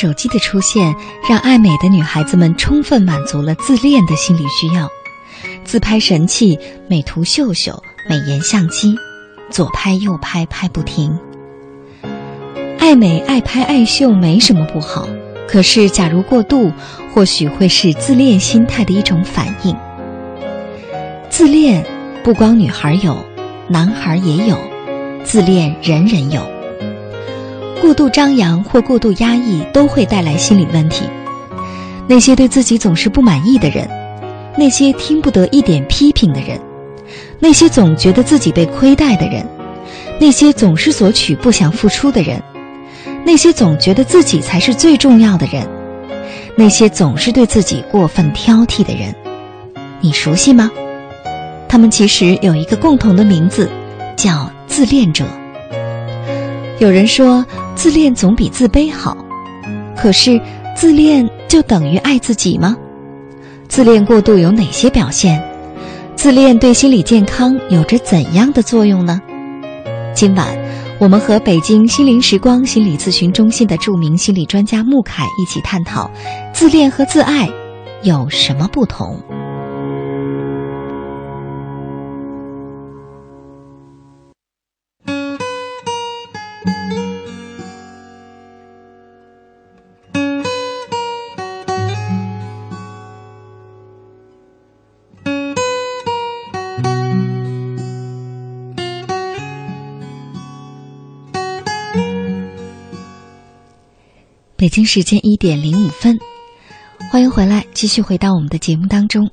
手机的出现，让爱美的女孩子们充分满足了自恋的心理需要。自拍神器、美图秀秀、美颜相机，左拍右拍拍不停。爱美、爱拍、爱秀没什么不好，可是假如过度，或许会是自恋心态的一种反应。自恋不光女孩有，男孩也有，自恋人人有。过度张扬或过度压抑都会带来心理问题。那些对自己总是不满意的人，那些听不得一点批评的人，那些总觉得自己被亏待的人，那些总是索取不想付出的人，那些总觉得自己才是最重要的人，那些总是对自己过分挑剔的人，你熟悉吗？他们其实有一个共同的名字，叫自恋者。有人说。自恋总比自卑好，可是自恋就等于爱自己吗？自恋过度有哪些表现？自恋对心理健康有着怎样的作用呢？今晚，我们和北京心灵时光心理咨询中心的著名心理专家穆凯一起探讨，自恋和自爱有什么不同。北京时间一点零五分，欢迎回来，继续回到我们的节目当中。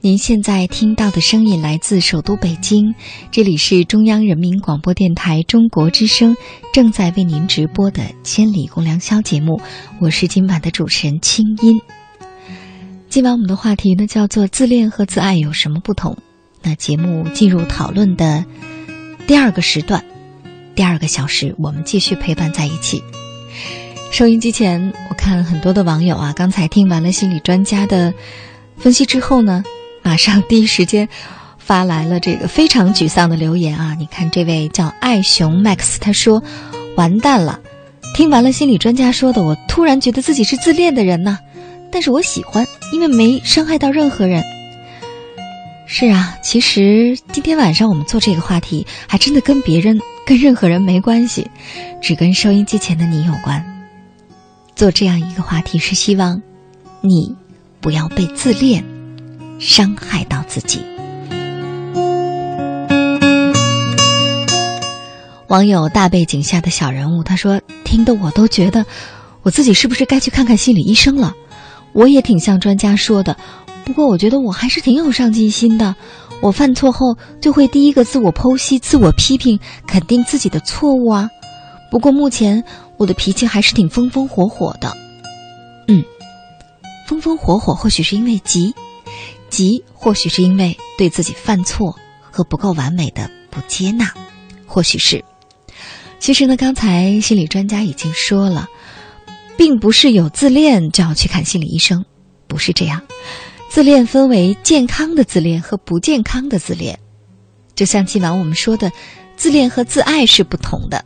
您现在听到的声音来自首都北京，这里是中央人民广播电台中国之声正在为您直播的《千里共良宵》节目，我是今晚的主持人清音。今晚我们的话题呢叫做“自恋和自爱有什么不同”。那节目进入讨论的第二个时段，第二个小时，我们继续陪伴在一起。收音机前，我看很多的网友啊，刚才听完了心理专家的分析之后呢，马上第一时间发来了这个非常沮丧的留言啊！你看，这位叫爱熊 Max，他说：“完蛋了，听完了心理专家说的，我突然觉得自己是自恋的人呢。但是我喜欢，因为没伤害到任何人。是啊，其实今天晚上我们做这个话题，还真的跟别人、跟任何人没关系，只跟收音机前的你有关。”做这样一个话题是希望，你不要被自恋伤害到自己。网友大背景下的小人物他说：“听得我都觉得，我自己是不是该去看看心理医生了？我也挺像专家说的，不过我觉得我还是挺有上进心的。我犯错后就会第一个自我剖析、自我批评，肯定自己的错误啊。不过目前。”我的脾气还是挺风风火火的，嗯，风风火火或许是因为急，急或许是因为对自己犯错和不够完美的不接纳，或许是其实呢，刚才心理专家已经说了，并不是有自恋就要去看心理医生，不是这样。自恋分为健康的自恋和不健康的自恋，就像今晚我们说的，自恋和自爱是不同的。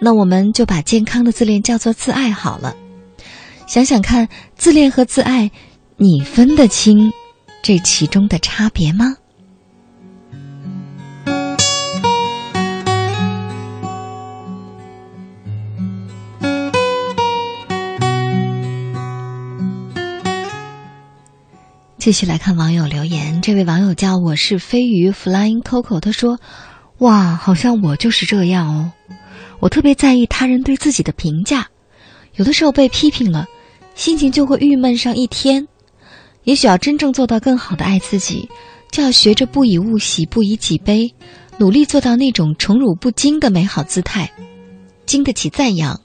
那我们就把健康的自恋叫做自爱好了。想想看，自恋和自爱，你分得清这其中的差别吗？继续来看网友留言，这位网友叫我是飞鱼 Flying Coco，他说：“哇，好像我就是这样哦。我特别在意他人对自己的评价，有的时候被批评了，心情就会郁闷上一天。也许要真正做到更好的爱自己，就要学着不以物喜，不以己悲，努力做到那种宠辱不惊的美好姿态，经得起赞扬，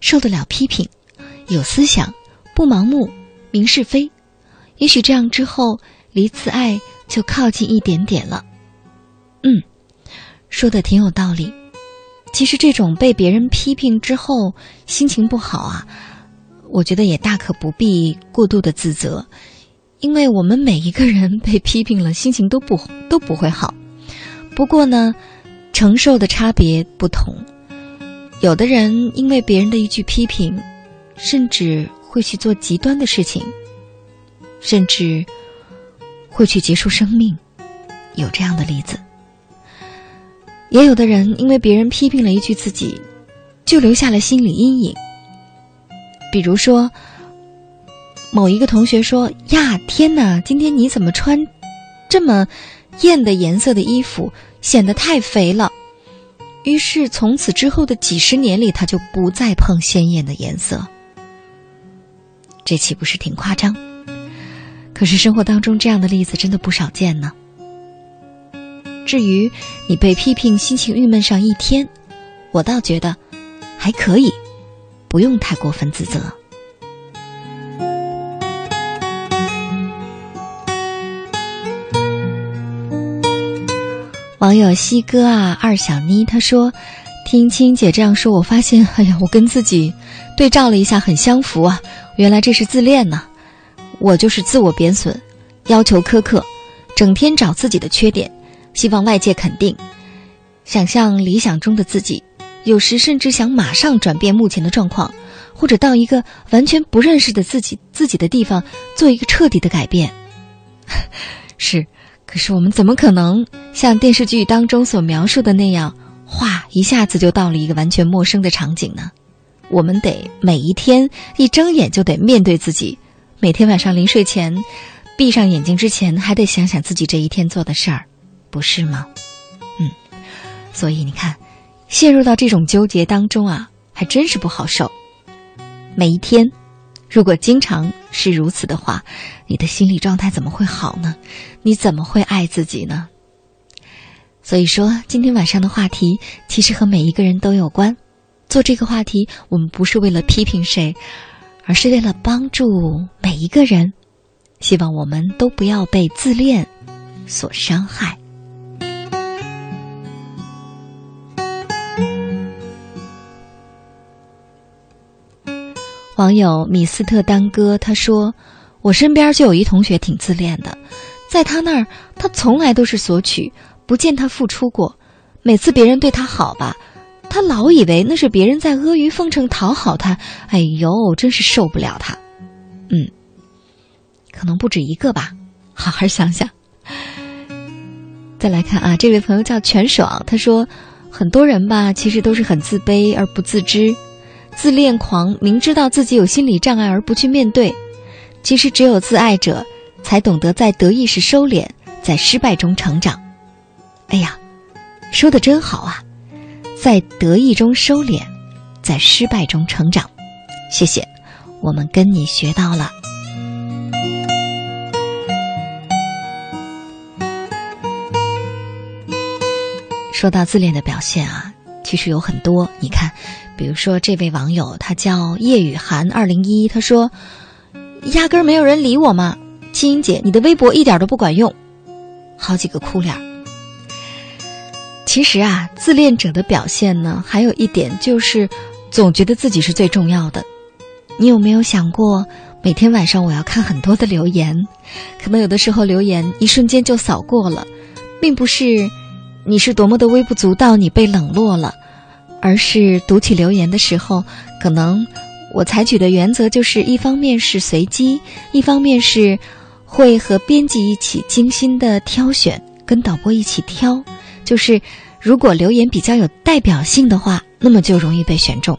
受得了批评，有思想，不盲目，明是非。”也许这样之后，离自爱就靠近一点点了。嗯，说的挺有道理。其实这种被别人批评之后心情不好啊，我觉得也大可不必过度的自责，因为我们每一个人被批评了，心情都不都不会好。不过呢，承受的差别不同，有的人因为别人的一句批评，甚至会去做极端的事情。甚至会去结束生命，有这样的例子。也有的人因为别人批评了一句自己，就留下了心理阴影。比如说，某一个同学说：“呀，天哪，今天你怎么穿这么艳的颜色的衣服，显得太肥了。”于是从此之后的几十年里，他就不再碰鲜艳的颜色。这岂不是挺夸张？可是生活当中这样的例子真的不少见呢。至于你被批评心情郁闷上一天，我倒觉得还可以，不用太过分自责。网友西哥啊，二小妮他说：“听青姐这样说，我发现，哎呀，我跟自己对照了一下，很相符啊。原来这是自恋呢。”我就是自我贬损，要求苛刻，整天找自己的缺点，希望外界肯定，想象理想中的自己，有时甚至想马上转变目前的状况，或者到一个完全不认识的自己自己的地方做一个彻底的改变。是，可是我们怎么可能像电视剧当中所描述的那样，哗一下子就到了一个完全陌生的场景呢？我们得每一天一睁眼就得面对自己。每天晚上临睡前，闭上眼睛之前，还得想想自己这一天做的事儿，不是吗？嗯，所以你看，陷入到这种纠结当中啊，还真是不好受。每一天，如果经常是如此的话，你的心理状态怎么会好呢？你怎么会爱自己呢？所以说，今天晚上的话题其实和每一个人都有关。做这个话题，我们不是为了批评谁。而是为了帮助每一个人，希望我们都不要被自恋所伤害。网友米斯特丹哥他说：“我身边就有一同学挺自恋的，在他那儿，他从来都是索取，不见他付出过。每次别人对他好吧。”他老以为那是别人在阿谀奉承讨好他，哎呦，真是受不了他。嗯，可能不止一个吧，好好想想。再来看啊，这位朋友叫全爽，他说，很多人吧，其实都是很自卑而不自知，自恋狂，明知道自己有心理障碍而不去面对。其实只有自爱者，才懂得在得意时收敛，在失败中成长。哎呀，说的真好啊！在得意中收敛，在失败中成长。谢谢，我们跟你学到了。说到自恋的表现啊，其实有很多。你看，比如说这位网友，他叫叶雨涵二零一，他说：“压根儿没有人理我嘛，青音姐，你的微博一点都不管用。”好几个哭脸。其实啊，自恋者的表现呢，还有一点就是总觉得自己是最重要的。你有没有想过，每天晚上我要看很多的留言，可能有的时候留言一瞬间就扫过了，并不是你是多么的微不足道，你被冷落了，而是读起留言的时候，可能我采取的原则就是，一方面是随机，一方面是会和编辑一起精心的挑选，跟导播一起挑。就是，如果留言比较有代表性的话，那么就容易被选中。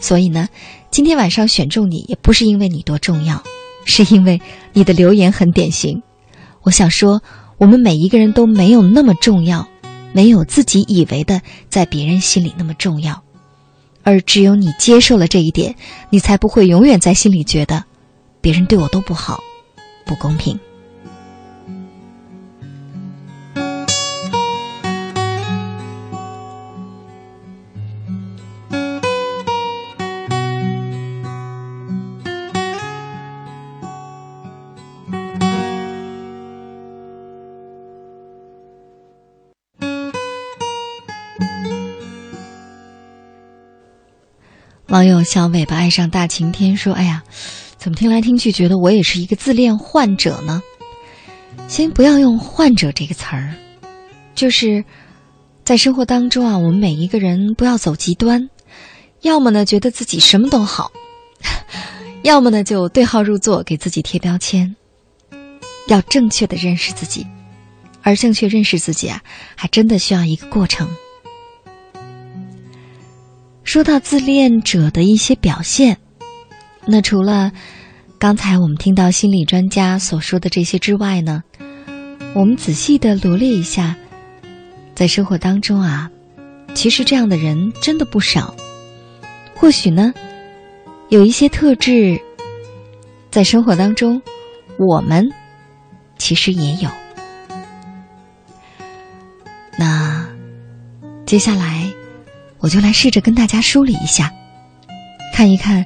所以呢，今天晚上选中你也不是因为你多重要，是因为你的留言很典型。我想说，我们每一个人都没有那么重要，没有自己以为的在别人心里那么重要，而只有你接受了这一点，你才不会永远在心里觉得别人对我都不好，不公平。网友小尾巴爱上大晴天说：“哎呀，怎么听来听去觉得我也是一个自恋患者呢？先不要用‘患者’这个词儿，就是在生活当中啊，我们每一个人不要走极端，要么呢觉得自己什么都好，要么呢就对号入座，给自己贴标签。要正确的认识自己，而正确认识自己啊，还真的需要一个过程。”说到自恋者的一些表现，那除了刚才我们听到心理专家所说的这些之外呢，我们仔细的罗列一下，在生活当中啊，其实这样的人真的不少。或许呢，有一些特质，在生活当中，我们其实也有。那接下来。我就来试着跟大家梳理一下，看一看，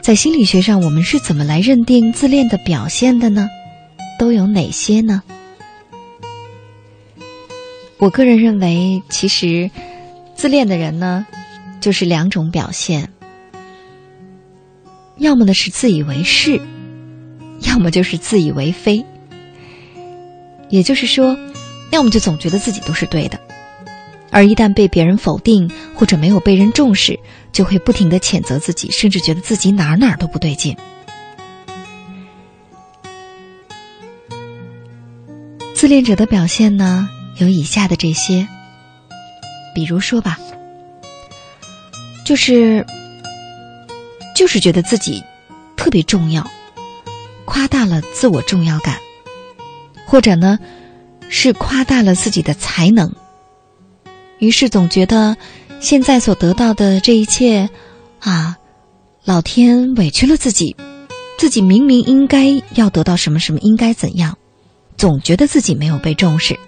在心理学上我们是怎么来认定自恋的表现的呢？都有哪些呢？我个人认为，其实自恋的人呢，就是两种表现，要么呢是自以为是，要么就是自以为非。也就是说，要么就总觉得自己都是对的。而一旦被别人否定或者没有被人重视，就会不停的谴责自己，甚至觉得自己哪哪都不对劲。自恋者的表现呢，有以下的这些，比如说吧，就是就是觉得自己特别重要，夸大了自我重要感，或者呢，是夸大了自己的才能。于是总觉得，现在所得到的这一切，啊，老天委屈了自己，自己明明应该要得到什么什么，应该怎样，总觉得自己没有被重视。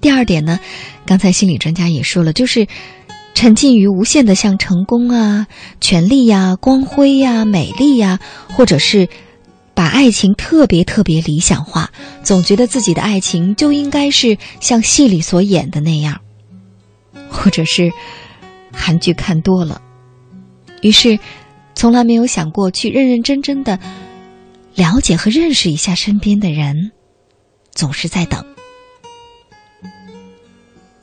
第二点呢，刚才心理专家也说了，就是沉浸于无限的像成功啊、权力呀、光辉呀、美丽呀，或者是。把爱情特别特别理想化，总觉得自己的爱情就应该是像戏里所演的那样，或者是韩剧看多了，于是从来没有想过去认认真真的了解和认识一下身边的人，总是在等。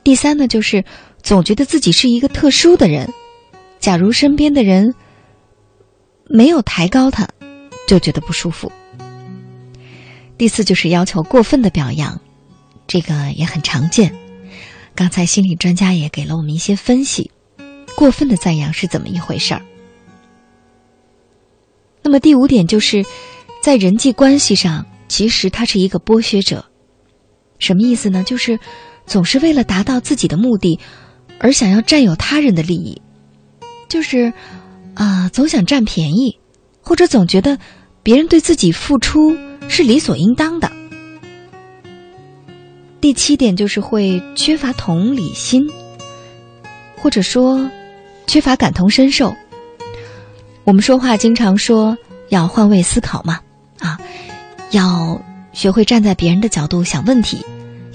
第三呢，就是总觉得自己是一个特殊的人，假如身边的人没有抬高他。就觉得不舒服。第四就是要求过分的表扬，这个也很常见。刚才心理专家也给了我们一些分析，过分的赞扬是怎么一回事儿。那么第五点就是，在人际关系上，其实他是一个剥削者。什么意思呢？就是总是为了达到自己的目的，而想要占有他人的利益，就是啊，总想占便宜，或者总觉得。别人对自己付出是理所应当的。第七点就是会缺乏同理心，或者说缺乏感同身受。我们说话经常说要换位思考嘛，啊，要学会站在别人的角度想问题，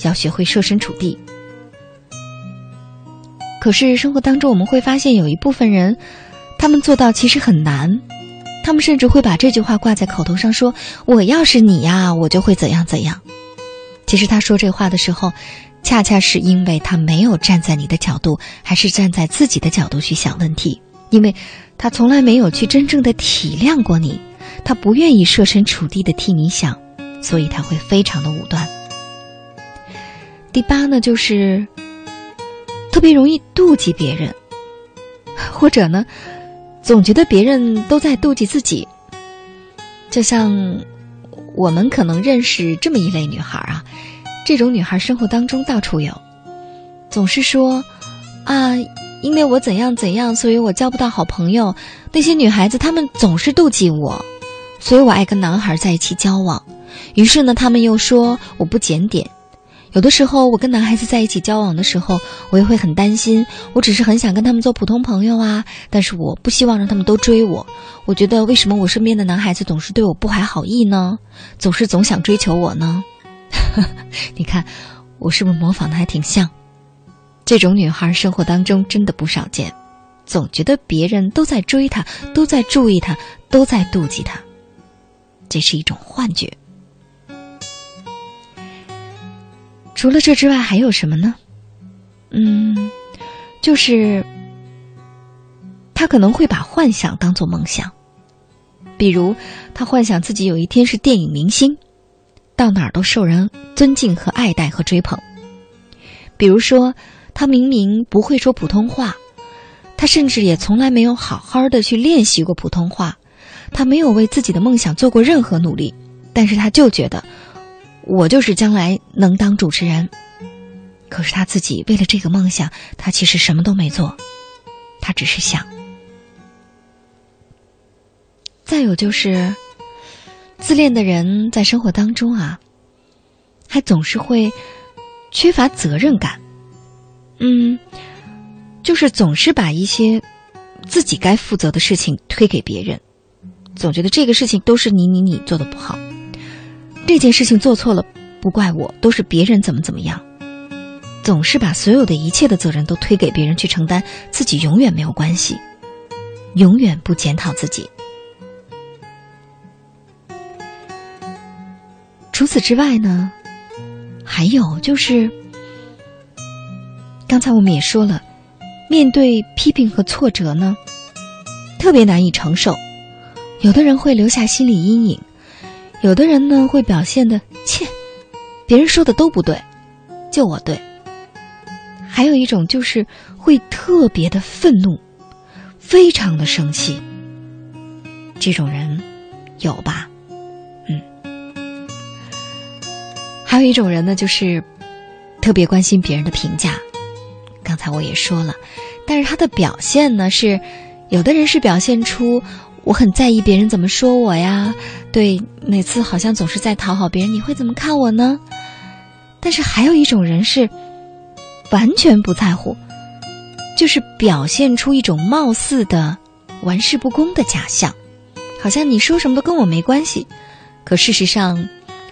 要学会设身处地。可是生活当中，我们会发现有一部分人，他们做到其实很难。他们甚至会把这句话挂在口头上，说：“我要是你呀，我就会怎样怎样。”其实他说这话的时候，恰恰是因为他没有站在你的角度，还是站在自己的角度去想问题，因为他从来没有去真正的体谅过你，他不愿意设身处地的替你想，所以他会非常的武断。第八呢，就是特别容易妒忌别人，或者呢。总觉得别人都在妒忌自己，就像我们可能认识这么一类女孩啊，这种女孩生活当中到处有，总是说啊，因为我怎样怎样，所以我交不到好朋友。那些女孩子她们总是妒忌我，所以我爱跟男孩在一起交往。于是呢，他们又说我不检点。有的时候，我跟男孩子在一起交往的时候，我也会很担心。我只是很想跟他们做普通朋友啊，但是我不希望让他们都追我。我觉得，为什么我身边的男孩子总是对我不怀好意呢？总是总想追求我呢？你看，我是不是模仿的还挺像？这种女孩生活当中真的不少见，总觉得别人都在追她，都在注意她，都在妒忌她。这是一种幻觉。除了这之外，还有什么呢？嗯，就是他可能会把幻想当做梦想，比如他幻想自己有一天是电影明星，到哪儿都受人尊敬和爱戴和追捧。比如说，他明明不会说普通话，他甚至也从来没有好好的去练习过普通话，他没有为自己的梦想做过任何努力，但是他就觉得。我就是将来能当主持人，可是他自己为了这个梦想，他其实什么都没做，他只是想。再有就是，自恋的人在生活当中啊，还总是会缺乏责任感，嗯，就是总是把一些自己该负责的事情推给别人，总觉得这个事情都是你你你做的不好。这件事情做错了，不怪我，都是别人怎么怎么样，总是把所有的一切的责任都推给别人去承担，自己永远没有关系，永远不检讨自己。除此之外呢，还有就是，刚才我们也说了，面对批评和挫折呢，特别难以承受，有的人会留下心理阴影。有的人呢会表现的切，别人说的都不对，就我对。还有一种就是会特别的愤怒，非常的生气。这种人有吧？嗯。还有一种人呢，就是特别关心别人的评价。刚才我也说了，但是他的表现呢是，有的人是表现出。我很在意别人怎么说我呀，对，每次好像总是在讨好别人，你会怎么看我呢？但是还有一种人是完全不在乎，就是表现出一种貌似的玩世不恭的假象，好像你说什么都跟我没关系，可事实上，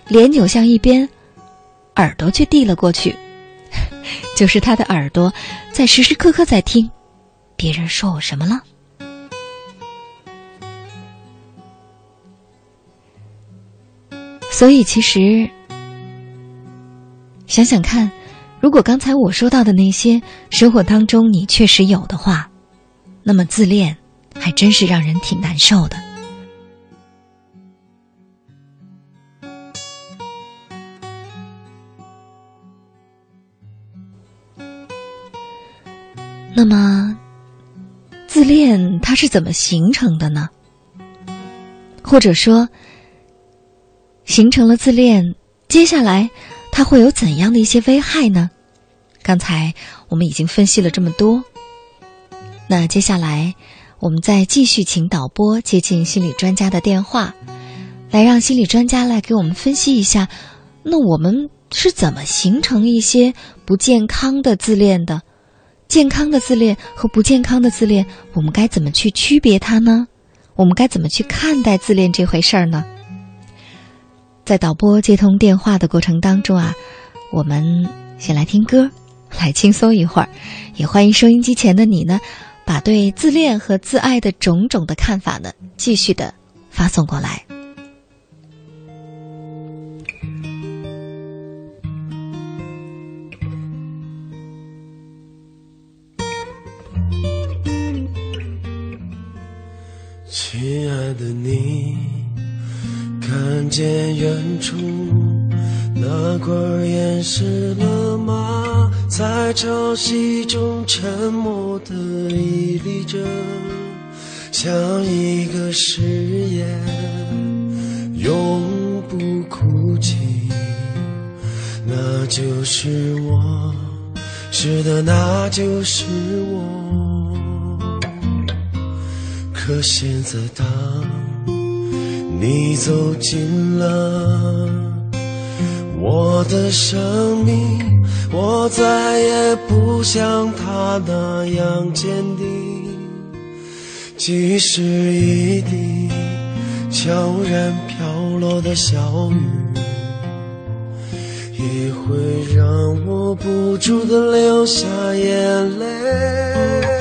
脸扭向一边，耳朵却递了过去，就是他的耳朵在时时刻刻在听别人说我什么了。所以，其实想想看，如果刚才我说到的那些生活当中你确实有的话，那么自恋还真是让人挺难受的。那么，自恋它是怎么形成的呢？或者说？形成了自恋，接下来它会有怎样的一些危害呢？刚才我们已经分析了这么多，那接下来我们再继续请导播接进心理专家的电话，来让心理专家来给我们分析一下，那我们是怎么形成一些不健康的自恋的？健康的自恋和不健康的自恋，我们该怎么去区别它呢？我们该怎么去看待自恋这回事儿呢？在导播接通电话的过程当中啊，我们先来听歌，来轻松一会儿。也欢迎收音机前的你呢，把对自恋和自爱的种种的看法呢，继续的发送过来。见远处那块岩石了吗？在潮汐中沉默的屹立着，像一个誓言，永不哭泣。那就是我，是的，那就是我。可现在，当你走进了我的生命，我再也不像他那样坚定。即使一滴悄然飘落的小雨，也会让我不住的流下眼泪。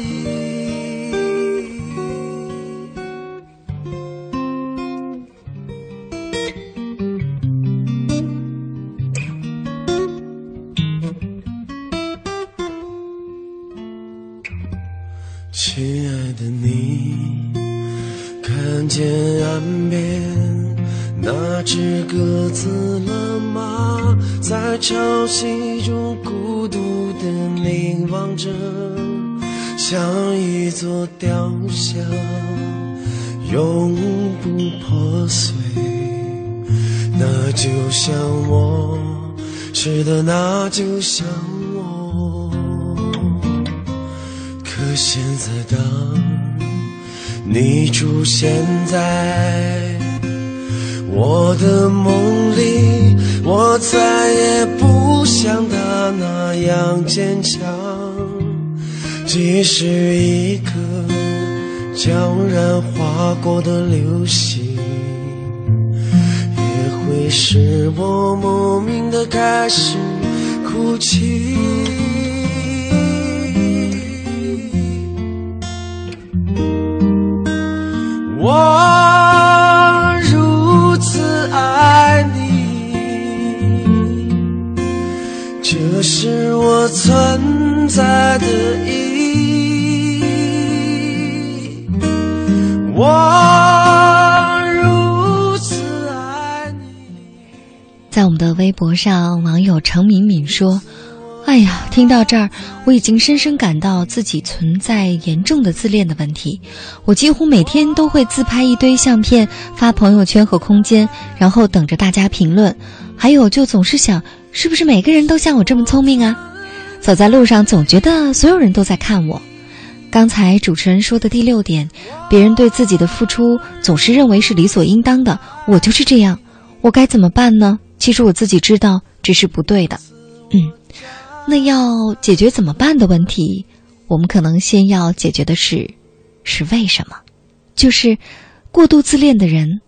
看见岸边那只鸽子了吗？在潮汐中孤独地凝望着，像一座雕像，永不破碎。那就像我，是的，那就像我。可现，你出现在我的梦里，我再也不像他那样坚强。即使一颗悄然划过的流星，也会使我莫名的开始哭泣。的意。我如此爱你。在我们的微博上，网友程敏敏说。哎呀，听到这儿，我已经深深感到自己存在严重的自恋的问题。我几乎每天都会自拍一堆相片发朋友圈和空间，然后等着大家评论。还有，就总是想，是不是每个人都像我这么聪明啊？走在路上，总觉得所有人都在看我。刚才主持人说的第六点，别人对自己的付出总是认为是理所应当的，我就是这样，我该怎么办呢？其实我自己知道这是不对的。嗯。那要解决怎么办的问题，我们可能先要解决的是，是为什么？就是过度自恋的人，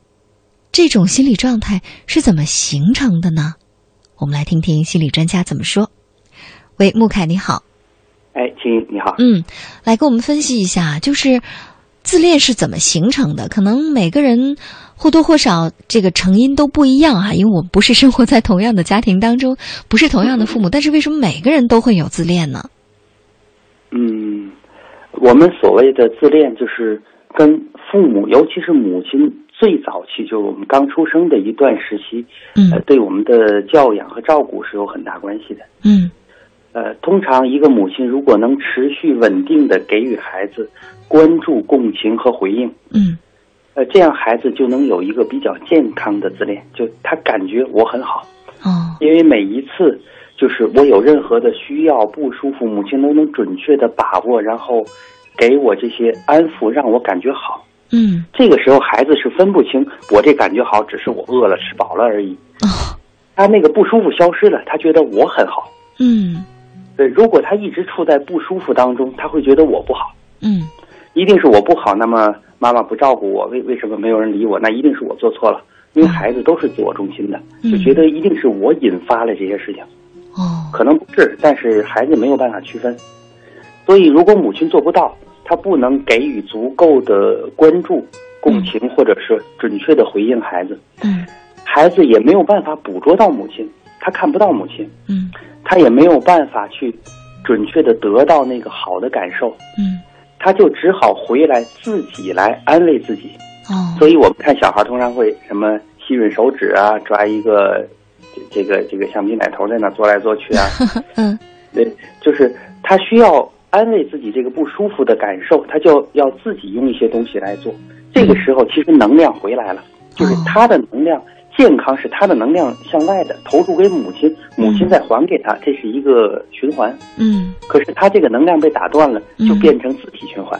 这种心理状态是怎么形成的呢？我们来听听心理专家怎么说。喂，穆凯，你好。哎，亲，你好。嗯，来给我们分析一下，就是自恋是怎么形成的？可能每个人。或多或少，这个成因都不一样啊，因为我们不是生活在同样的家庭当中，不是同样的父母，但是为什么每个人都会有自恋呢？嗯，我们所谓的自恋，就是跟父母，尤其是母亲最早期，就是我们刚出生的一段时期，嗯，对我们的教养和照顾是有很大关系的。嗯，呃，通常一个母亲如果能持续稳定的给予孩子关注、共情和回应，嗯。呃，这样孩子就能有一个比较健康的自恋，就他感觉我很好，哦，因为每一次就是我有任何的需要不舒服，母亲都能准确的把握，然后给我这些安抚，让我感觉好。嗯，这个时候孩子是分不清我这感觉好，只是我饿了吃饱了而已。哦，他那个不舒服消失了，他觉得我很好。嗯对，如果他一直处在不舒服当中，他会觉得我不好，嗯。一定是我不好。那么妈妈不照顾我，为为什么没有人理我？那一定是我做错了。因为孩子都是自我中心的，嗯。就觉得一定是我引发了这些事情，哦，可能不是，但是孩子没有办法区分。所以，如果母亲做不到，她不能给予足够的关注、共情，或者是准确的回应孩子，嗯。孩子也没有办法捕捉到母亲，他看不到母亲，嗯他也没有办法去准确的得到那个好的感受，嗯，他就只好回来自己来安慰自己。哦，所以我们看小孩通常会什么吸吮手指啊，抓一个这这个这个橡皮奶头在那做来做去啊，嗯对，就是他需要安慰自己这个不舒服的感受，他就要自己用一些东西来做。这个时候其实能量回来了，就是他的能量。健康是他的能量向外的投注给母亲，母亲再还给他，这是一个循环。嗯，可是他这个能量被打断了，就嗯变成自体循环。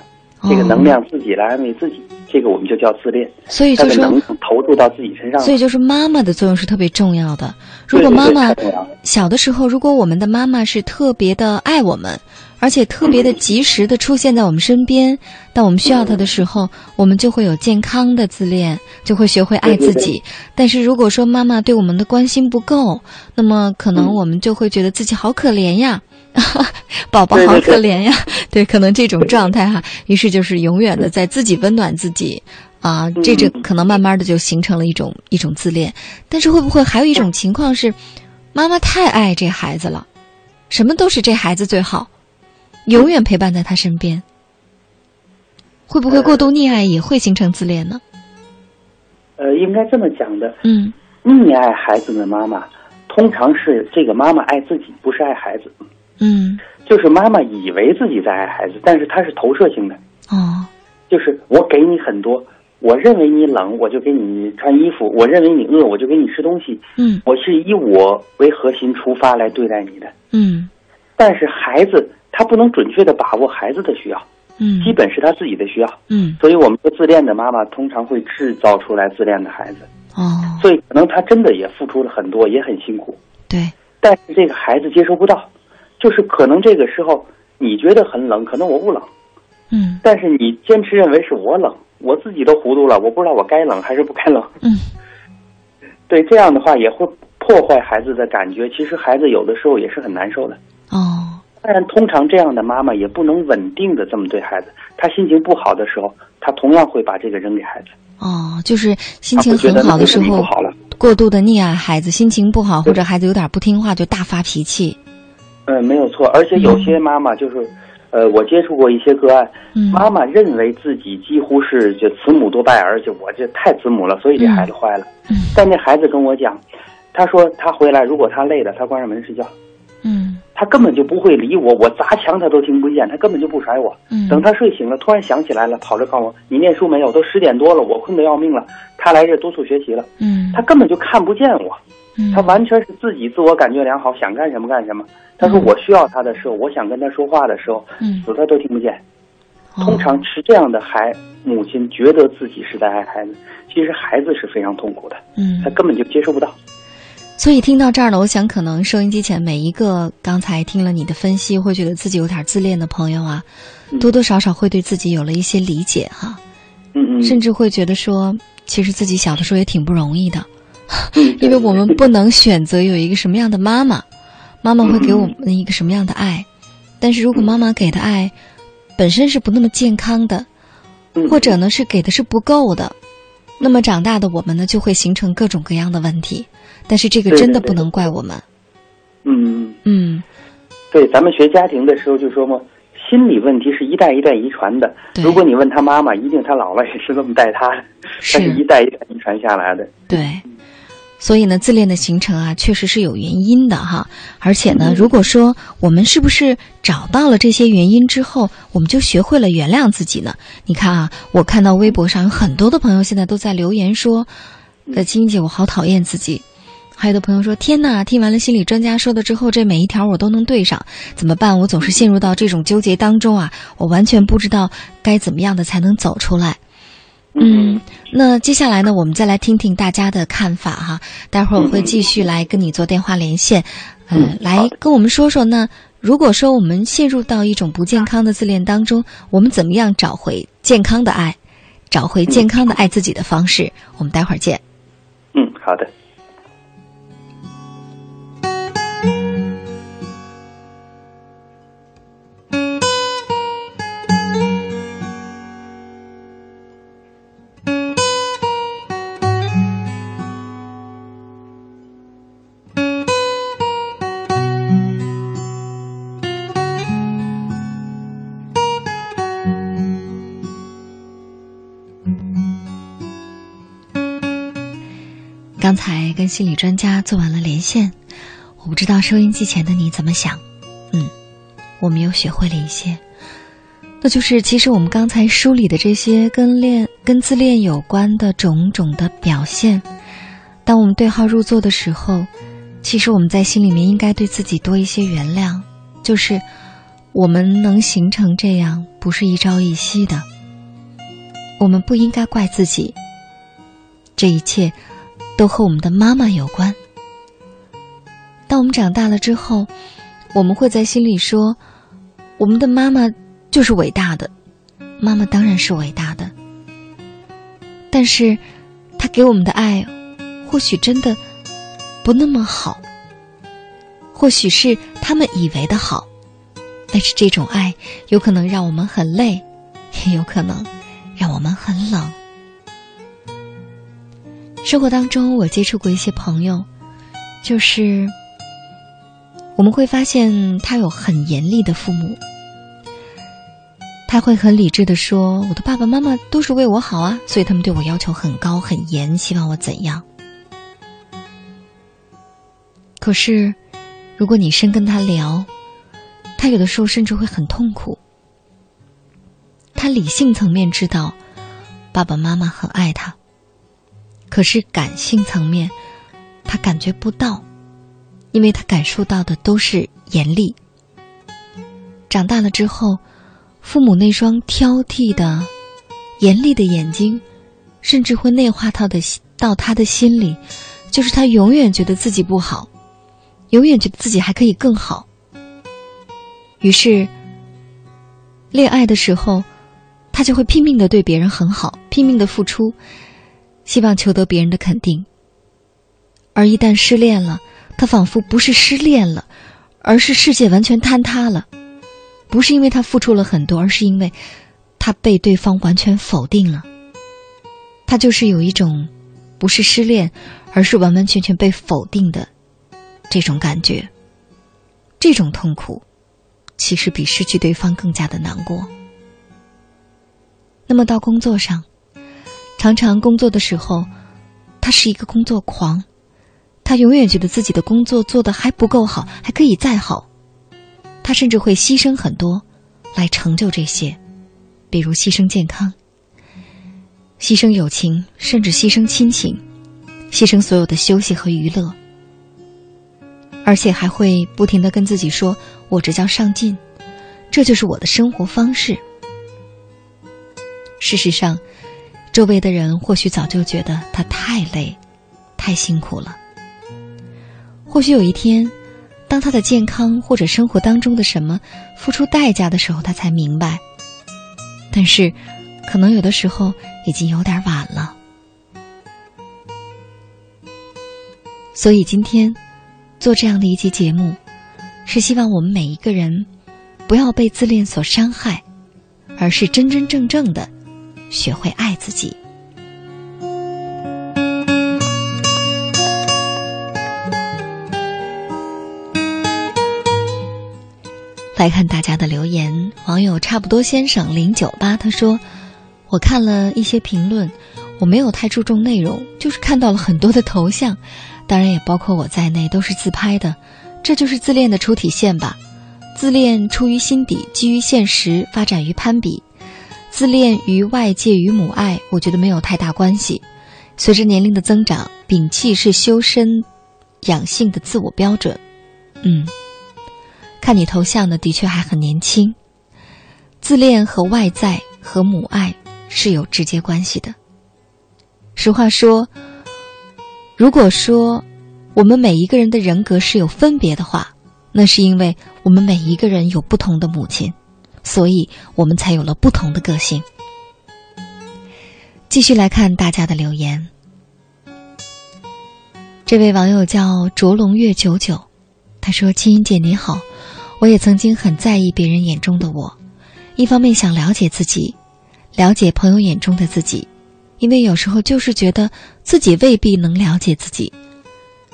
这个能量自己来安慰自己，这个我们就叫自恋。所以就是能，投入到自己身上。所以就是妈妈的作用是特别重要的。如果妈妈小的时候，如果我们的妈妈是特别的爱我们，而且特别的及时的出现在我们身边，当我们需要他的时候，我们就会有健康的自恋，就会学会爱自己。但是如果说妈妈对我们的关心不够，那么可能嗯我们就会觉得自己好可怜呀。宝宝好可怜呀，对，可能这种状态哈，于是就是永远的在自己温暖自己，啊，这这嗯可能慢慢的就形成了一种一种自恋。但是会不会还有一种情况是，妈妈太爱这孩子了，什么都是这孩子最好，永远陪伴在他身边。会不会过度溺爱也会形成自恋呢？呃，应该这么讲的，嗯溺爱孩子的妈妈，通常是这个妈妈爱自己，不是爱孩子。嗯就是妈妈以为自己在爱孩子，但是她是投射性的，哦就是我给你很多，我认为你冷，我就给你穿衣服；我认为你饿，我就给你吃东西。嗯我是以我为核心出发来对待你的。嗯但是孩子他不能准确的把握孩子的需要，嗯。基本是他自己的需要。嗯。所以我们说自恋的妈妈通常会制造出来自恋的孩子，哦。所以可能他真的也付出了很多，也很辛苦，对。但是这个孩子接收不到，就是可能这个时候你觉得很冷，可能我不冷，嗯。但是你坚持认为是我冷，我自己都糊涂了，我不知道我该冷还是不该冷。嗯。对，这样的话也会破坏孩子的感觉。其实孩子有的时候也是很难受的。哦当然，通常这样的妈妈也不能稳定的这么对孩子。她心情不好的时候，她同样会把这个扔给孩子。哦，就是心情很好的时候不好了。过度的溺爱孩子，心情不好或者孩子有点不听话就大发脾气。嗯，没有错。而且有些妈妈就是，呃，我接触过一些个案，嗯妈妈认为自己几乎是就慈母多败儿，就我这太慈母了，所以这孩子坏了。嗯但那孩子跟我讲，他说他回来，如果他累了，他关上门睡觉，嗯他根本就不会理我，我砸墙他都听不见，他根本就不甩我。嗯等他睡醒了，突然想起来了，跑着告诉我：“你念书没有？都十点多了，我困得要命了。”他来这督促学习了，嗯他根本就看不见我，嗯他完全是自己自我感觉良好，想干什么干什么。他说：“嗯我需要他的时候，我想跟他说话的时候，嗯死他都听不见。”哦通常是这样的孩母亲觉得自己是在爱孩子，其实孩子是非常痛苦的，嗯他根本就接受不到。所以听到这儿呢，我想可能收音机前每一个刚才听了你的分析，会觉得自己有点自恋的朋友啊，嗯。多多少少会对自己有了一些理解哈，嗯嗯，甚至会觉得说，其实自己小的时候也挺不容易的，嗯 因为我们不能选择有一个什么样的妈妈，妈妈会给嗯我们一个什么样的爱，但是如果妈妈给的爱本身是不那么健康的，嗯。或者呢是给的是不够的，那么长大的我们呢就会形成各种各样的问题。但是这个真的不能怪我们。嗯，嗯，对，咱们学家庭的时候就说嘛，心理问题是一代一代遗传的。对如果你问他妈妈，一定他姥姥也是这么带他的，是一代一代遗传下来的。对。所以呢，自恋的形成啊，确实是有原因的哈。而且呢，如果说我们是不是找到了这些原因之后，我们就学会了原谅自己呢？你看啊，我看到微博上有很多的朋友现在都在留言说：“呃，金姐，我好讨厌自己。”还有的朋友说：“天哪，听完了心理专家说的之后，这每一条我都能对上，怎么办？我总是陷入到这种纠结当中啊，我完全不知道该怎么样的才能走出来。”嗯，那接下来呢，我们再来听听大家的看法哈。待会儿我会继续来跟你做电话连线，嗯，来跟我们说说呢。如果说我们陷入到一种不健康的自恋当中，我们怎么样找回健康的爱，找回健康的爱自己的方式？我们待会儿见。嗯，好的。跟心理专家做完了连线，我不知道收音机前的你怎么想。嗯，我们又学会了一些，那就是其实我们刚才梳理的这些跟恋、跟自恋有关的种种的表现，当我们对号入座的时候，其实我们在心里面应该对自己多一些原谅。就是我们能形成这样，不是一朝一夕的，我们不应该怪自己。这一切。都和我们的妈妈有关。当我们长大了之后，我们会在心里说：“我们的妈妈就是伟大的，妈妈当然是伟大的。”但是，她给我们的爱，或许真的不那么好。或许是他们以为的好，但是这种爱有可能让我们很累，也有可能让我们很冷。生活当中，我接触过一些朋友，就是我们会发现他有很严厉的父母，他会很理智的说：“我的爸爸妈妈都是为我好啊，所以他们对我要求很高很严，希望我怎样。”可是，如果你深跟他聊，他有的时候甚至会很痛苦。他理性层面知道爸爸妈妈很爱他。可是感性层面，他感觉不到，因为他感受到的都是严厉。长大了之后，父母那双挑剔的、严厉的眼睛，甚至会内化他的到他的心里，就是他永远觉得自己不好，永远觉得自己还可以更好。于是，恋爱的时候，他就会拼命的对别人很好，拼命的付出。希望求得别人的肯定，而一旦失恋了，他仿佛不是失恋了，而是世界完全坍塌了。不是因为他付出了很多，而是因为他被对方完全否定了。他就是有一种不是失恋，而是完完全全被否定的这种感觉。这种痛苦，其实比失去对方更加的难过。那么到工作上。常常工作的时候，他是一个工作狂，他永远觉得自己的工作做的还不够好，还可以再好。他甚至会牺牲很多，来成就这些，比如牺牲健康、牺牲友情，甚至牺牲亲情，牺牲所有的休息和娱乐，而且还会不停的跟自己说：“我这叫上进，这就是我的生活方式。”事实上。周围的人或许早就觉得他太累，太辛苦了。或许有一天，当他的健康或者生活当中的什么付出代价的时候，他才明白。但是，可能有的时候已经有点晚了。所以今天做这样的一期节目，是希望我们每一个人不要被自恋所伤害，而是真真正正的。学会爱自己。来看大家的留言，网友差不多先生零九八他说：“我看了一些评论，我没有太注重内容，就是看到了很多的头像，当然也包括我在内，都是自拍的。这就是自恋的初体现吧。自恋出于心底，基于现实，发展于攀比。自恋与外界与母爱，我觉得没有太大关系。随着年龄的增长，摒弃是修身养性的自我标准。嗯，看你头像呢，的确还很年轻。自恋和外在和母爱是有直接关系的。实话说，如果说我们每一个人的人格是有分别的话，那是因为我们每一个人有不同的母亲，所以我们才有了不同的个性。继续来看大家的留言。这位网友叫卓龙月九九，他说：“青音姐你好，我也曾经很在意别人眼中的我，一方面想了解自己，了解朋友眼中的自己，因为有时候就是觉得自己未必能了解自己；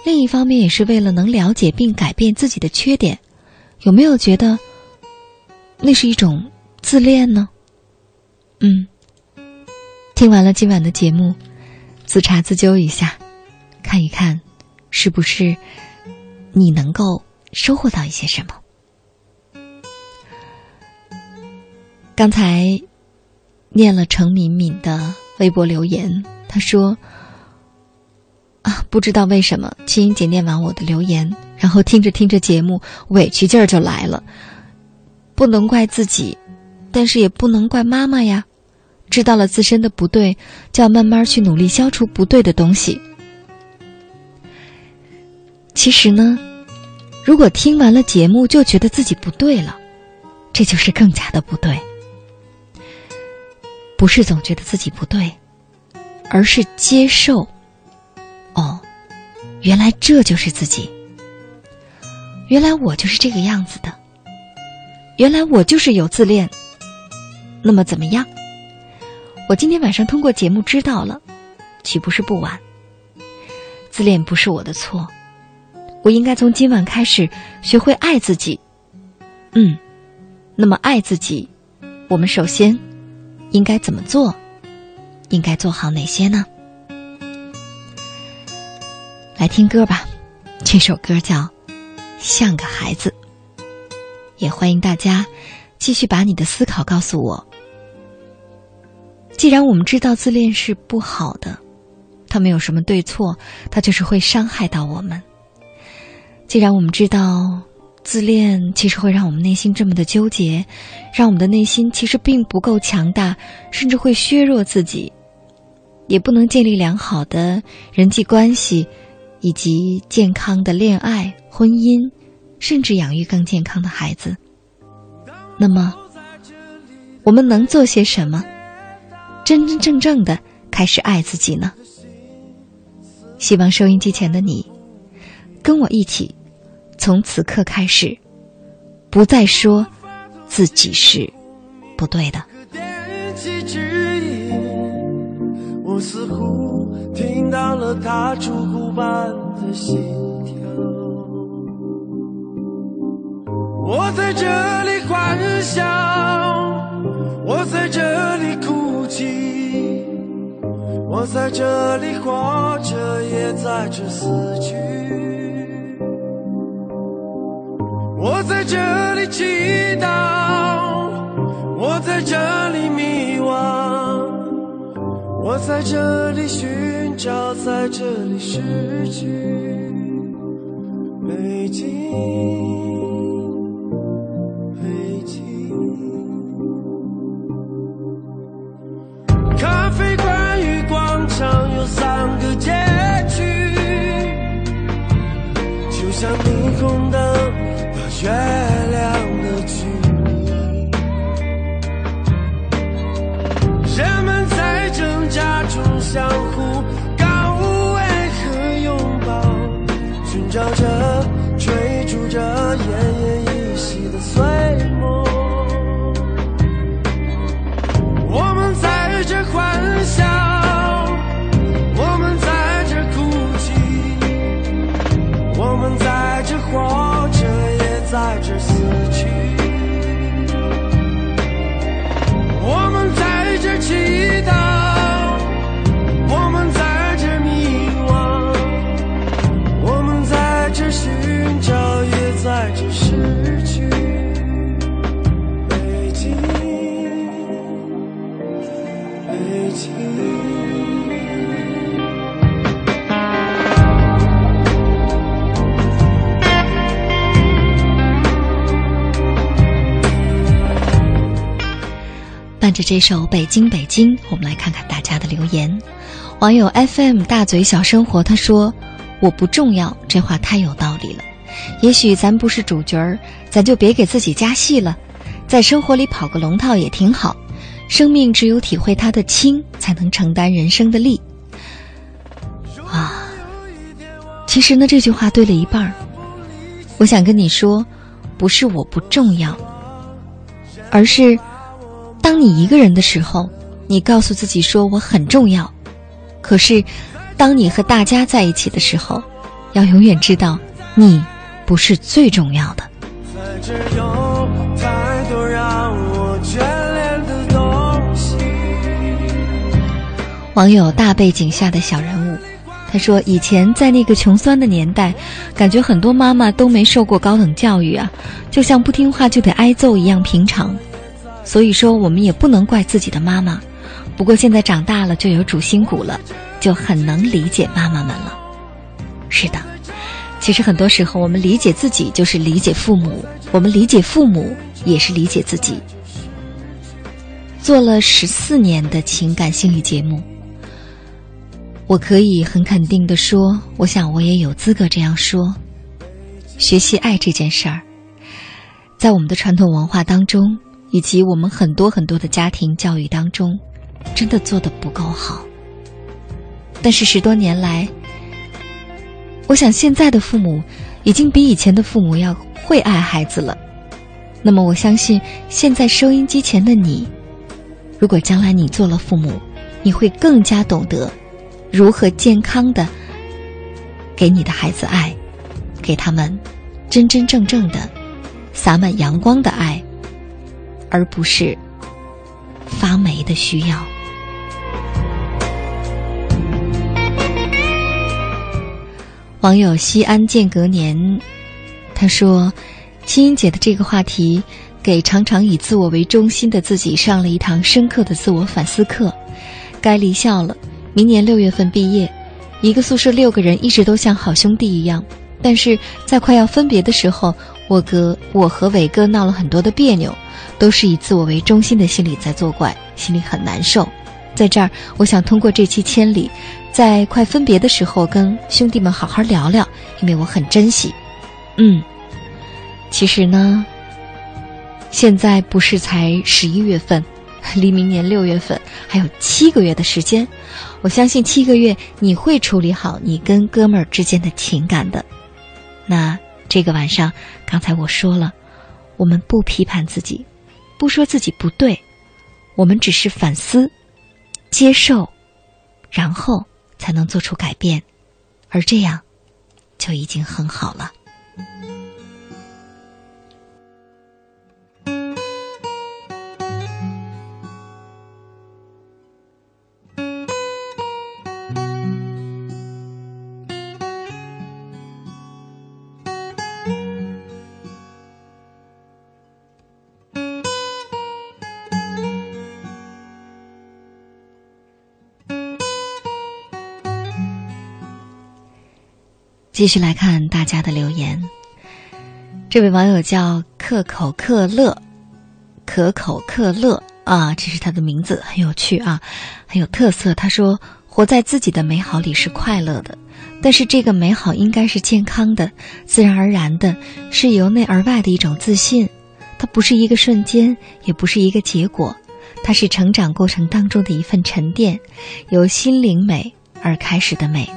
另一方面也是为了能了解并改变自己的缺点。有没有觉得那是一种自恋呢？”嗯。听完了今晚的节目，自查自纠一下，看一看，是不是你能够收获到一些什么？刚才念了程敏敏的微博留言，她说：“啊，不知道为什么，青音姐念完我的留言，然后听着听着节目，委屈劲儿就来了。不能怪自己，但是也不能怪妈妈呀。”知道了自身的不对，就要慢慢去努力消除不对的东西。其实呢，如果听完了节目就觉得自己不对了，这就是更加的不对。不是总觉得自己不对，而是接受。哦，原来这就是自己。原来我就是这个样子的。原来我就是有自恋。那么怎么样？我今天晚上通过节目知道了，岂不是不晚？自恋不是我的错，我应该从今晚开始学会爱自己。嗯，那么爱自己，我们首先应该怎么做？应该做好哪些呢？来听歌吧，这首歌叫《像个孩子》。也欢迎大家继续把你的思考告诉我。既然我们知道自恋是不好的，它没有什么对错，它就是会伤害到我们。既然我们知道自恋其实会让我们内心这么的纠结，让我们的内心其实并不够强大，甚至会削弱自己，也不能建立良好的人际关系，以及健康的恋爱、婚姻，甚至养育更健康的孩子。那么，我们能做些什么？真真正正的开始爱自己呢？希望收音机前的你，跟我一起，从此刻开始，不再说自己是不对的。我似乎听到了他烛骨般的心我在这里欢笑，我在这里哭泣。我在这里活着，也在这死去。我在这里祈祷，我在这里迷惘，我在这里寻找，在这里失去。北京。三个结局，就像霓虹灯和月亮的距离，人们在挣扎中相互告慰和拥抱，寻找着、追逐着奄奄伴着这首《北京北京》，我们来看看大家的留言。网友 FM 大嘴小生活他说：“我不重要，这话太有道理了。也许咱不是主角儿，咱就别给自己加戏了，在生活里跑个龙套也挺好。生命只有体会它的轻，才能承担人生的力。”啊，其实呢，这句话对了一半儿。我想跟你说，不是我不重要，而是。当你一个人的时候，你告诉自己说我很重要。可是，当你和大家在一起的时候，要永远知道，你不是最重要的。网友大背景下的小人物，他说：“以前在那个穷酸的年代，感觉很多妈妈都没受过高等教育啊，就像不听话就得挨揍一样平常。”所以说，我们也不能怪自己的妈妈。不过现在长大了，就有主心骨了，就很能理解妈妈们了。是的，其实很多时候，我们理解自己就是理解父母，我们理解父母也是理解自己。做了十四年的情感心理节目，我可以很肯定的说，我想我也有资格这样说：学习爱这件事儿，在我们的传统文化当中。以及我们很多很多的家庭教育当中，真的做的不够好。但是十多年来，我想现在的父母已经比以前的父母要会爱孩子了。那么我相信，现在收音机前的你，如果将来你做了父母，你会更加懂得如何健康的给你的孩子爱，给他们真真正正的洒满阳光的爱。而不是发霉的需要。网友西安间隔年，他说：“青音姐的这个话题，给常常以自我为中心的自己上了一堂深刻的自我反思课。该离校了，明年六月份毕业，一个宿舍六个人一直都像好兄弟一样，但是在快要分别的时候，我哥我和伟哥闹了很多的别扭。”都是以自我为中心的心理在作怪，心里很难受。在这儿，我想通过这期《千里》，在快分别的时候跟兄弟们好好聊聊，因为我很珍惜。嗯，其实呢，现在不是才十一月份，离明年六月份还有七个月的时间。我相信七个月你会处理好你跟哥们儿之间的情感的。那这个晚上，刚才我说了，我们不批判自己。不说自己不对，我们只是反思、接受，然后才能做出改变，而这样就已经很好了。继续来看大家的留言。这位网友叫可口可乐，可口可乐啊，这是他的名字，很有趣啊，很有特色。他说：“活在自己的美好里是快乐的，但是这个美好应该是健康的、自然而然的，是由内而外的一种自信。它不是一个瞬间，也不是一个结果，它是成长过程当中的一份沉淀，由心灵美而开始的美。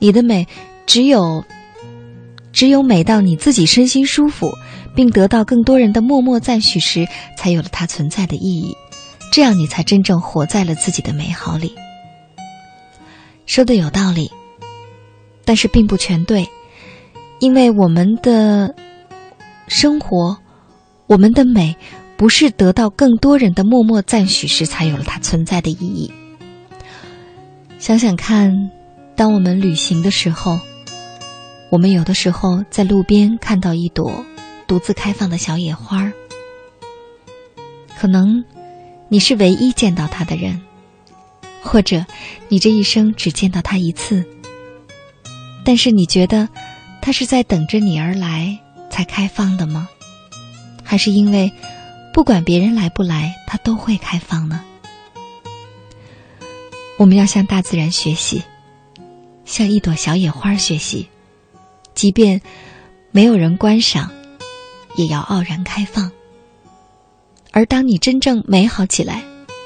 你的美。”只有，只有美到你自己身心舒服，并得到更多人的默默赞许时，才有了它存在的意义。这样，你才真正活在了自己的美好里。说的有道理，但是并不全对，因为我们的生活，我们的美，不是得到更多人的默默赞许时，才有了它存在的意义。想想看，当我们旅行的时候。我们有的时候在路边看到一朵独自开放的小野花，可能你是唯一见到它的人，或者你这一生只见到它一次。但是你觉得它是在等着你而来才开放的吗？还是因为不管别人来不来，它都会开放呢？我们要向大自然学习，向一朵小野花学习，即便没有人观赏，也要傲然开放。而当你真正美好起来，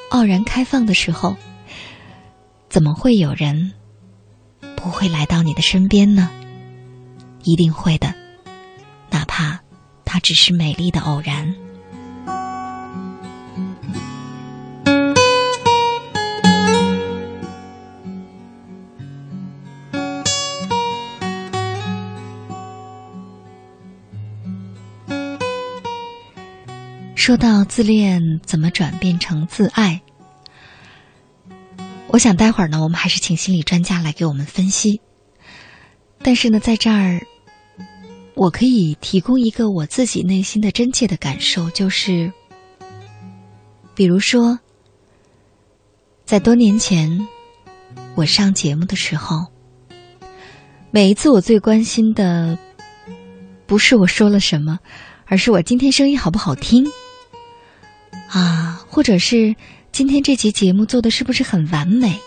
傲然开放的时候，怎么会有人不会来到你的身边呢？一定会的，哪怕它只是美丽的偶然。说到自恋怎么转变成自爱，我想待会儿呢，我们还是请心理专家来给我们分析。但是呢，在这儿，我可以提供一个我自己内心的真切的感受，就是，比如说，在多年前我上节目的时候，每一次我最关心的，不是我说了什么，而是我今天声音好不好听。啊，或者是今天这期节目做的是不是很完美？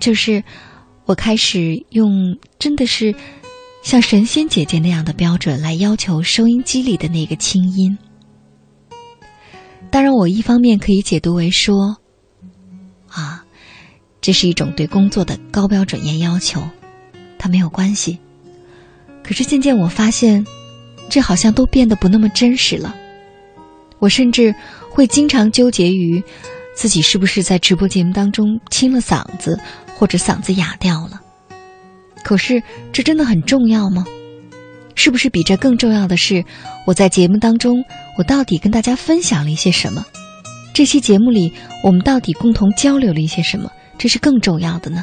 就是我开始用真的是像神仙姐姐那样的标准来要求收音机里的那个清音。当然，我一方面可以解读为说，啊，这是一种对工作的高标准严要求，它没有关系。可是渐渐我发现，这好像都变得不那么真实了。我甚至会经常纠结于自己是不是在直播节目当中清了嗓子，或者嗓子哑掉了。可是这真的很重要吗？是不是比这更重要的是我在节目当中我到底跟大家分享了一些什么？这期节目里我们到底共同交流了一些什么？这是更重要的呢？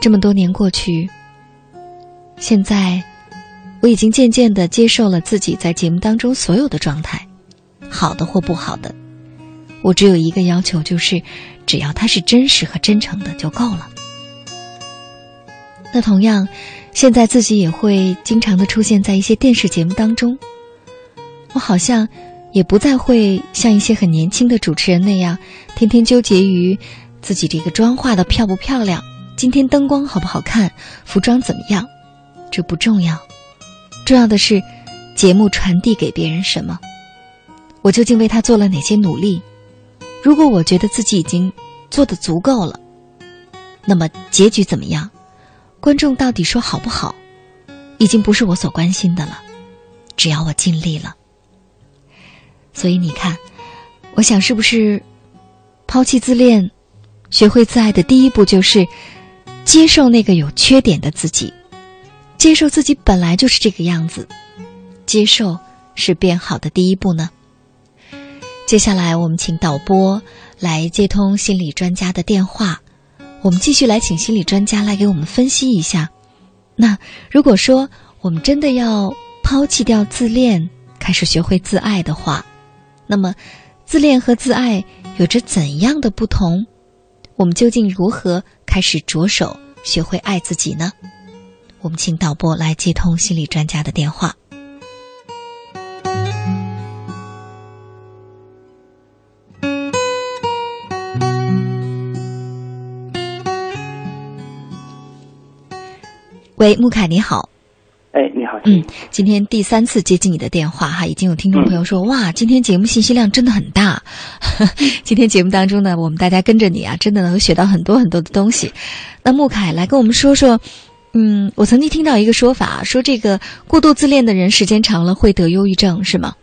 这么多年过去，现在。我已经渐渐的接受了自己在节目当中所有的状态，好的或不好的，我只有一个要求，就是只要它是真实和真诚的就够了。那同样，现在自己也会经常的出现在一些电视节目当中，我好像也不再会像一些很年轻的主持人那样，天天纠结于自己这个妆化的漂不漂亮，今天灯光好不好看，服装怎么样，这不重要。重要的是，节目传递给别人什么？我究竟为他做了哪些努力？如果我觉得自己已经做的足够了，那么结局怎么样？观众到底说好不好？已经不是我所关心的了。只要我尽力了。所以你看，我想是不是抛弃自恋，学会自爱的第一步就是接受那个有缺点的自己。接受自己本来就是这个样子，接受是变好的第一步呢。接下来，我们请导播来接通心理专家的电话，我们继续来请心理专家来给我们分析一下。那如果说我们真的要抛弃掉自恋，开始学会自爱的话，那么自恋和自爱有着怎样的不同？我们究竟如何开始着手学会爱自己呢？我们请导播来接通心理专家的电话。喂，穆凯，你好。哎，你好。嗯，今天第三次接进你的电话哈，已经有听众朋友说，哇，今天节目信息量真的很大。今天节目当中呢，我们大家跟着你啊，真的能够学到很多很多的东西。那穆凯来跟我们说说。嗯，我曾经听到一个说法，说这个过度自恋的人时间长了会得忧郁症，是吗？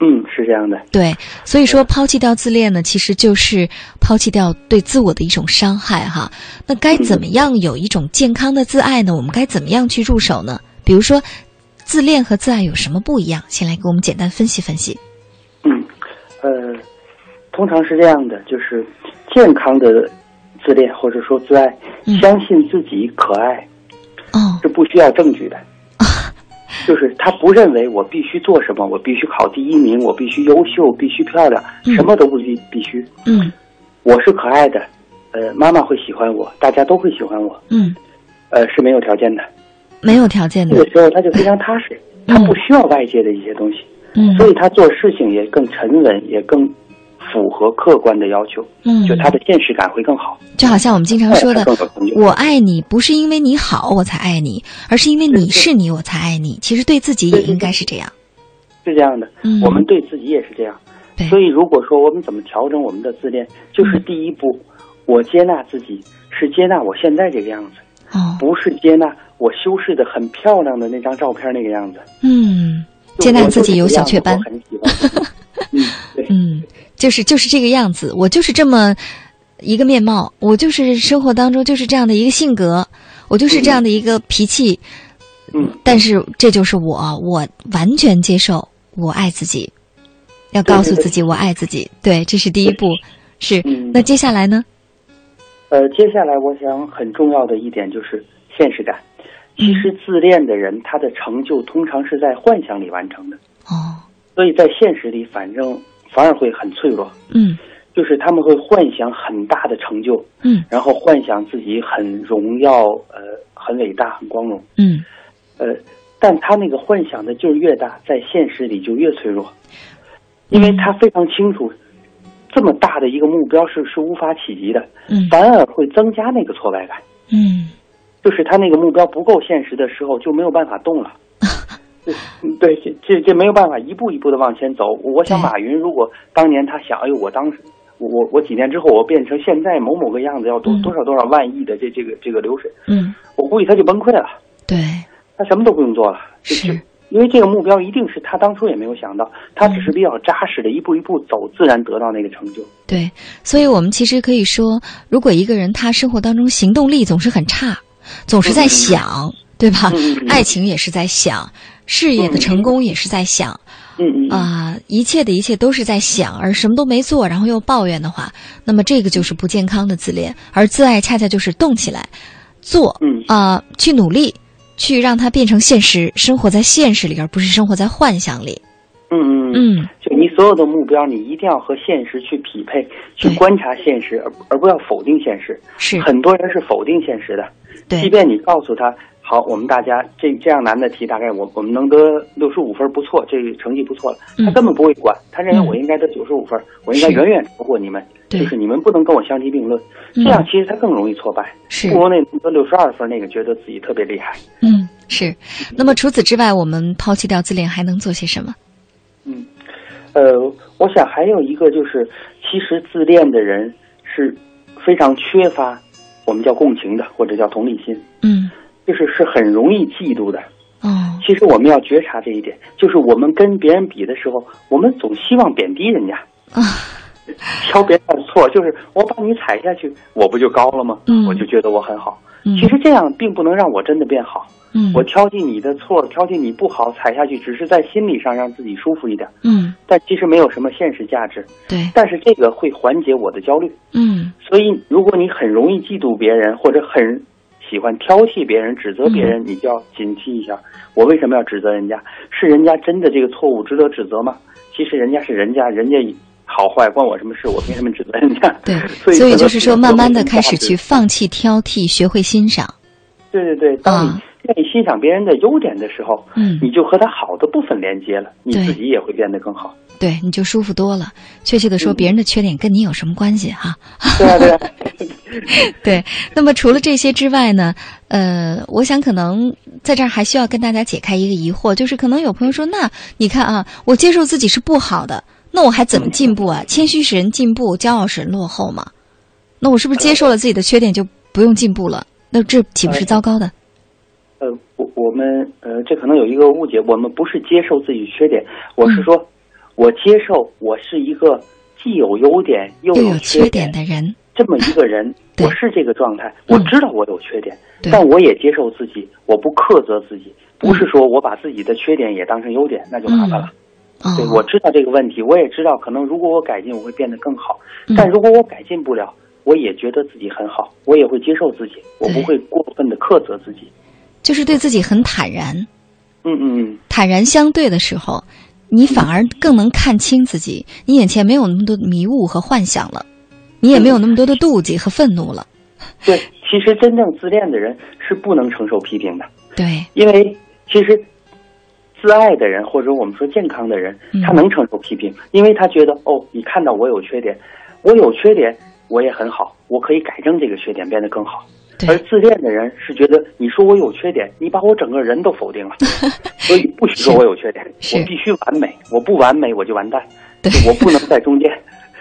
嗯，是这样的。对，所以说抛弃掉自恋呢，其实就是抛弃掉对自我的一种伤害哈。那该怎么样有一种健康的自爱呢？我们该怎么样去入手呢？比如说，自恋和自爱有什么不一样？先来给我们简单分析分析。嗯，呃，通常是这样的，就是健康的自恋或者说自爱，相信自己可爱。哦，是不需要证据的，就是他不认为我必须做什么，我必须考第一名，我必须优秀，必须漂亮，什么都不必必须。嗯，我是可爱的，呃，妈妈会喜欢我，大家都会喜欢我。嗯，呃，是没有条件的，没有条件的。这个时候他就非常踏实，他不需要外界的一些东西。嗯，所以他做事情也更沉稳，也更符合客观的要求，嗯，就他的现实感会更好。就好像我们经常说的我爱你不是因为你好我才爱你，而是因为你是你我才爱你。其实对自己也应该是这样。是这样的，嗯我们对自己也是这样。对，所以，如果说我们怎么调整我们的自恋，就是第一步，我接纳自己，是接纳我现在这个样子，哦，不是接纳我修饰的很漂亮的那张照片那个样子。嗯，接纳自己有小雀斑很喜欢。嗯，对，嗯，就是就是这个样子，我就是这么一个面貌，我就是生活当中就是这样的一个性格，我就是这样的一个脾气。嗯，但是这就是我，我完全接受，我爱自己，要告诉自己我爱自己。对，这是第一步。是嗯，那接下来呢？呃，接下来我想很重要的一点就是现实感。其实自恋的人，他的成就通常是在幻想里完成的，哦，所以在现实里，反正反而会很脆弱。嗯就是他们会幻想很大的成就，嗯然后幻想自己很荣耀，呃，很伟大，很光荣，嗯呃，但他那个幻想的劲儿越大，在现实里就越脆弱，因为他非常清楚，这么大的一个目标是是无法企及的，嗯反而会增加那个挫败感。嗯就是他那个目标不够现实的时候，就没有办法动了。嗯对，这这这没有办法一步一步的往前走。我想马云如果当年他想，哎呦，我当时我我我几年之后我变成现在某某个样子，要多嗯多少多少万亿的这这个这个流水，嗯，我估计他就崩溃了，对，他什么都不用做了。就是因为这个目标一定是他当初也没有想到，他只是比较扎实的一步一步走，自然得到那个成就。对，所以我们其实可以说，如果一个人他生活当中行动力总是很差，总是在想，对吧？爱情也是在想，事业的成功也是在想，嗯嗯。嗯啊、一切的一切都是在想，而什么都没做，然后又抱怨的话，那么这个就是不健康的自恋，而自爱恰恰就是动起来，做，嗯。啊、去努力，去让它变成现实，生活在现实里，而不是生活在幻想里。嗯嗯嗯。嗯，就你所有的目标，你一定要和现实去匹配，去观察现实，而而不要否定现实。是。很多人是否定现实的，即，便你告诉他，好，我们大家这这样难的题，大概我我们能得六十五分，不错，这个成绩不错了。嗯他根本不会管，他认为嗯我应该得九十五分，我应该远远超过你们，对就是你们不能跟我相提并论。嗯这样其实他更容易挫败，是不如那得六十二分那个觉得自己特别厉害。嗯是。那么除此之外，我们抛弃掉自恋，还能做些什么？嗯，呃，我想还有一个就是，其实自恋的人是非常缺乏我们叫共情的，或者叫同理心，嗯就是是很容易嫉妒的。嗯其实我们要觉察这一点，就是我们跟别人比的时候，我们总希望贬低人家，啊挑别人的错，就是我把你踩下去，我不就高了吗？嗯我就觉得我很好。嗯其实这样并不能让我真的变好。嗯我挑剔你的错，挑剔你不好，踩下去，只是在心理上让自己舒服一点，嗯但其实没有什么现实价值。对但是这个会缓解我的焦虑。嗯所以，如果你很容易嫉妒别人，或者很喜欢挑剔别人、指责别人，你就要警惕一下：我为什么要指责人家？是人家真的这个错误值得指责吗？其实人家是人家，人家好坏关我什么事？我凭什么指责人家？对，所以所以就是说，慢慢的开始去放弃挑剔，学会欣赏。对对对，当你啊愿意欣赏别人的优点的时候，嗯你就和他好的部分连接了，你自己也会变得更好。对，你就舒服多了。确切的说，嗯别人的缺点跟你有什么关系哈？对啊，对啊，对。那么除了这些之外呢，呃，我想可能在这儿还需要跟大家解开一个疑惑，就是可能有朋友说，那你看啊，我接受自己是不好的，那我还怎么进步啊？谦虚使人进步，骄傲使人落后嘛。那我是不是接受了自己的缺点就不用进步了？那这岂不是糟糕的？呃，我我们呃，这可能有一个误解，我们不是接受自己缺点，我是说，我接受我是一个既有优点又又有缺缺点的人，这么一个人，我是这个状态，嗯我知道我有缺点，但我也接受自己，我不苛责自己，不嗯是说我把自己的缺点也当成优点，那就麻烦了。哦，对，我知道这个问题，我也知道可能如果我改进，我会变得更好，嗯但如果我改进不了，我也觉得自己很好，我也会接受自己，我不会过分的苛责自己。就是对自己很坦然。嗯嗯嗯。坦然相对的时候，你反而更能看清自己，你眼前没有那么多迷雾和幻想了，你也没有那么多的妒忌和愤怒了。对，其实真正自恋的人是不能承受批评的，对，因为其实自爱的人，或者我们说健康的人嗯，他能承受批评，因为他觉得哦，你看到我有缺点，我有缺点，我也很好，我可以改正这个缺点，变得更好。而，自恋的人是觉得你说我有缺点，你把我整个人都否定了，所以不许说我有缺点，我必须完美，我不完美我就完蛋，对我不能在中间。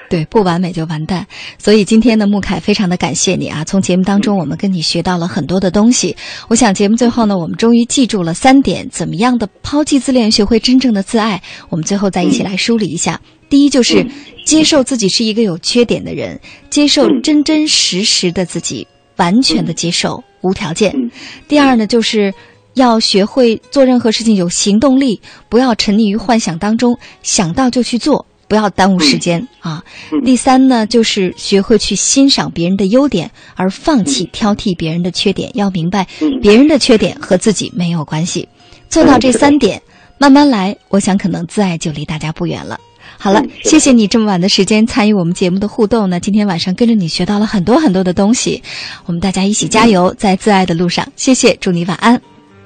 对，不完美就完蛋。所以今天呢，穆凯非常的感谢你啊！从节目当中，我们跟你学到了很多的东西。我想节目最后呢，我们终于记住了三点，怎么样的抛弃自恋，学会真正的自爱。我们最后再一起来梳理一下。第一，就是嗯接受自己是一个有缺点的人，接受嗯真真实实的自己，完全的接受，无条件。嗯第二呢，就是要学会做任何事情有行动力，不要沉溺于幻想当中，想到就去做，不要耽误时间、啊。嗯第三呢，就是学会去欣赏别人的优点，而放弃挑剔别人的缺点。要明白，嗯别人的缺点和自己没有关系。做到这三点，慢慢来，我想可能自爱就离大家不远了。好了嗯，谢谢你这么晚的时间参与我们节目的互动呢。今天晚上跟着你学到了很多很多的东西，我们大家一起加油，在自爱的路上。谢谢，祝你晚安。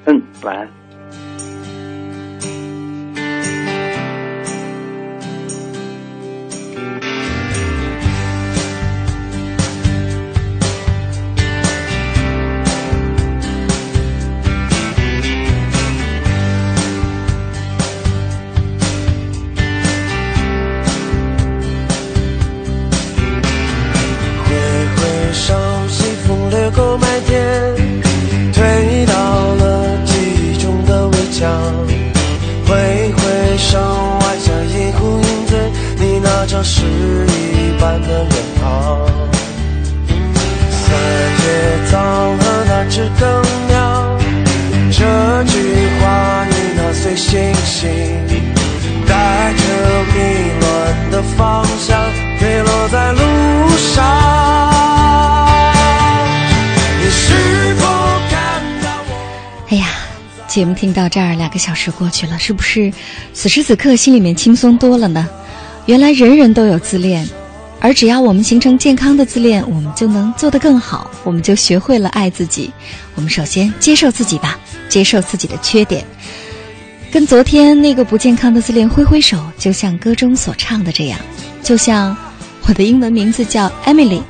嗯，晚安。节目听到这儿，两个小时过去了，是不是此时此刻心里面轻松多了呢？原来人人都有自恋，而只要我们形成健康的自恋，我们就能做得更好，我们就学会了爱自己。我们首先接受自己吧，接受自己的缺点，跟昨天那个不健康的自恋挥挥手，就像歌中所唱的这样，就像我的英文名字叫 Emily。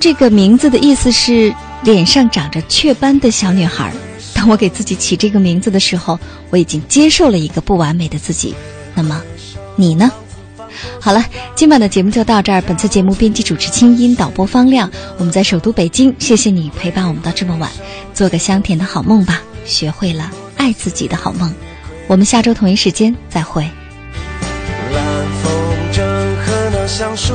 这个名字的意思是脸上长着雀斑的小女孩。当我给自己起这个名字的时候，我已经接受了一个不完美的自己。那么，你呢？好了，今晚的节目就到这儿。本次节目编辑主持清音，导播方亮。我们在首都北京，谢谢你陪伴我们到这么晚，做个香甜的好梦吧，学会了爱自己的好梦。我们下周同一时间再会。风筝和那橡树